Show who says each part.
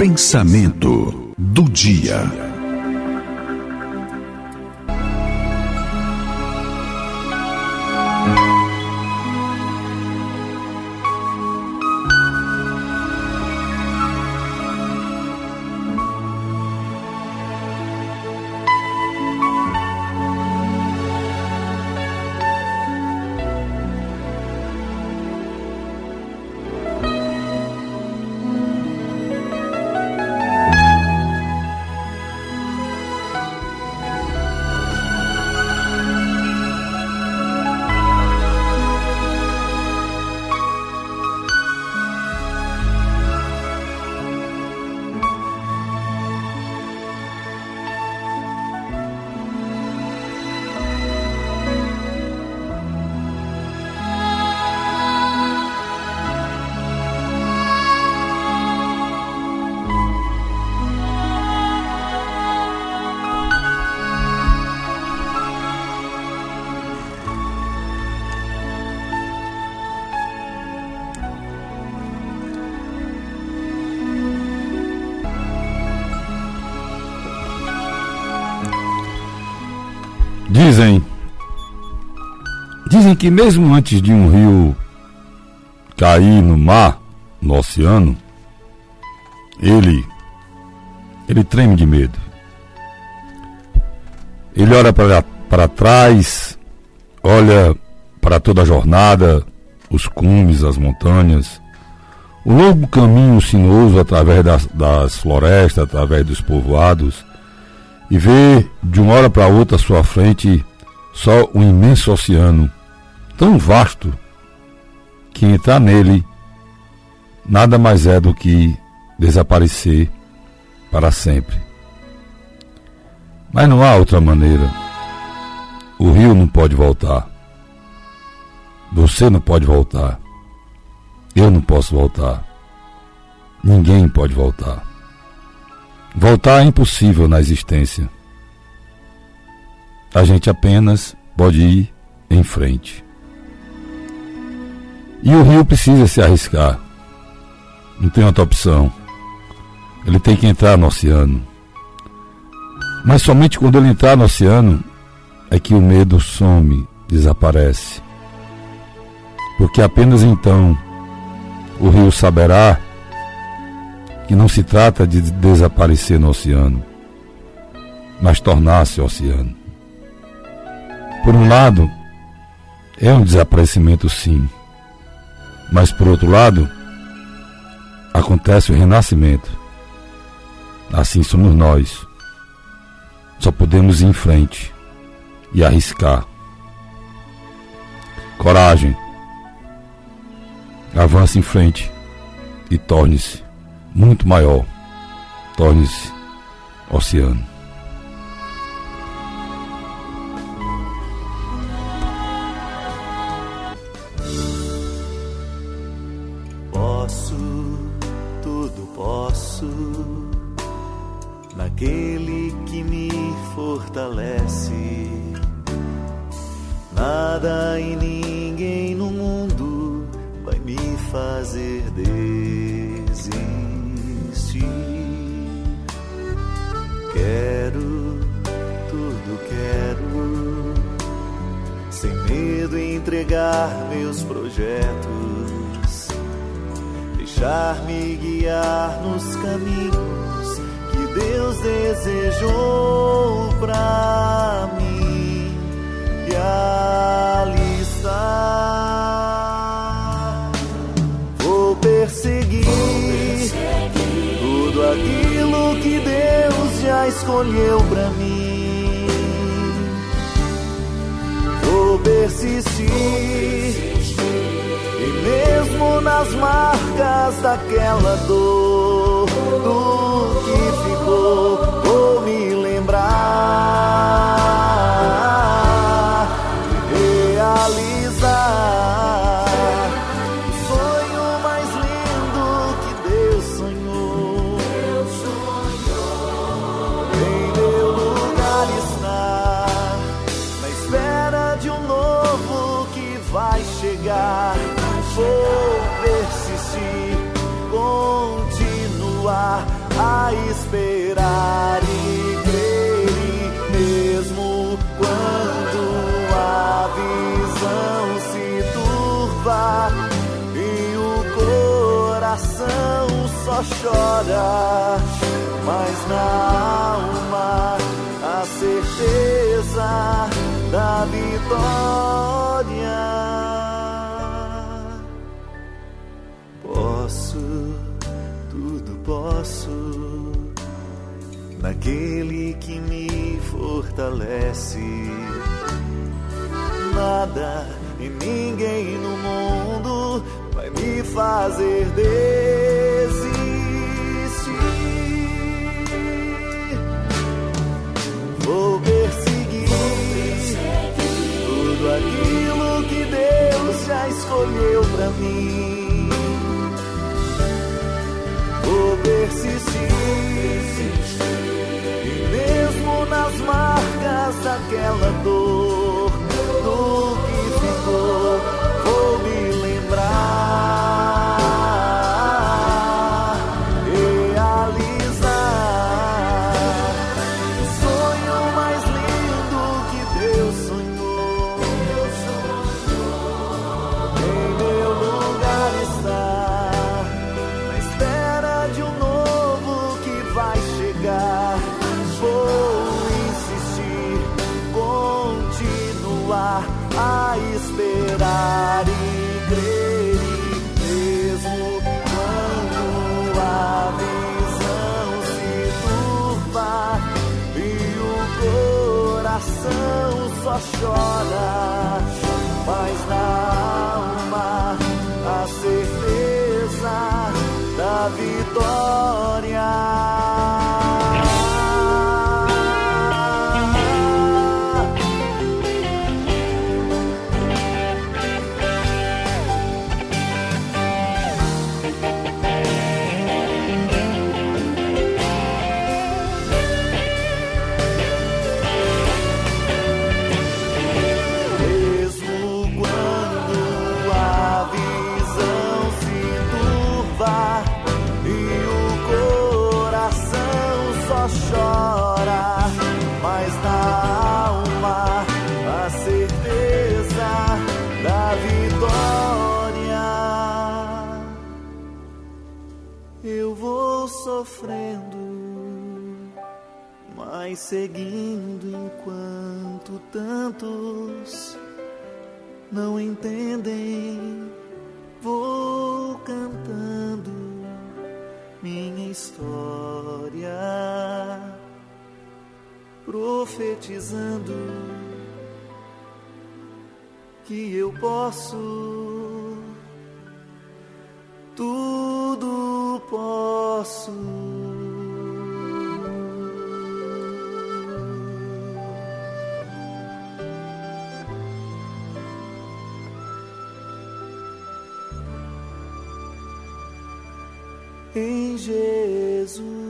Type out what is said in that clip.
Speaker 1: Pensamento do dia.
Speaker 2: Dizem. Dizem que mesmo antes de um rio cair no mar, no oceano, ele. Ele treme de medo. Ele olha para, para trás, olha para toda a jornada, os cumes, as montanhas, o longo caminho sinuoso através das, das florestas, através dos povoados, e vê de uma hora para outra à sua frente só um imenso oceano, tão vasto que entrar nele nada mais é do que desaparecer para sempre. Mas não há outra maneira. O rio não pode voltar. Você não pode voltar. Eu não posso voltar. Ninguém pode voltar. Voltar é impossível na existência. A gente apenas pode ir em frente. E o rio precisa se arriscar. Não tem outra opção. Ele tem que entrar no oceano. Mas somente quando ele entrar no oceano é que o medo some, desaparece. Porque apenas então o rio saberá que não se trata de desaparecer no oceano, mas tornar-se oceano. Por um lado, é um desaparecimento sim, mas por outro lado, acontece o renascimento. Assim somos nós. Só podemos ir em frente e arriscar. Coragem. Avance em frente e torne-se muito maior torne-se oceano.
Speaker 3: Posso, tudo posso, naquele que me fortalece. Nada e ninguém no mundo vai me fazer desistir. Medo entregar meus projetos, deixar-me guiar nos caminhos que Deus desejou pra mim e ali está. Vou perseguir, tudo aquilo que Deus já escolheu pra mim. Persistir, e mesmo nas marcas daquela dor, do que ficou, chora, mas na alma a certeza da vitória. Posso, tudo posso, naquele que me fortalece. Nada e ninguém no mundo vai me fazer desistir. Vou perseguir, tudo aquilo que Deus já escolheu pra mim. Vou persistir, e mesmo nas marcas daquela dor, só chora, mas na alma a certeza da vitória. Só chora, mas na alma a certeza da vitória. Eu vou sofrendo mas seguindo enquanto tantos não entendem. Vou cantando minha história, profetizando que eu posso, tudo posso. Em Jesus.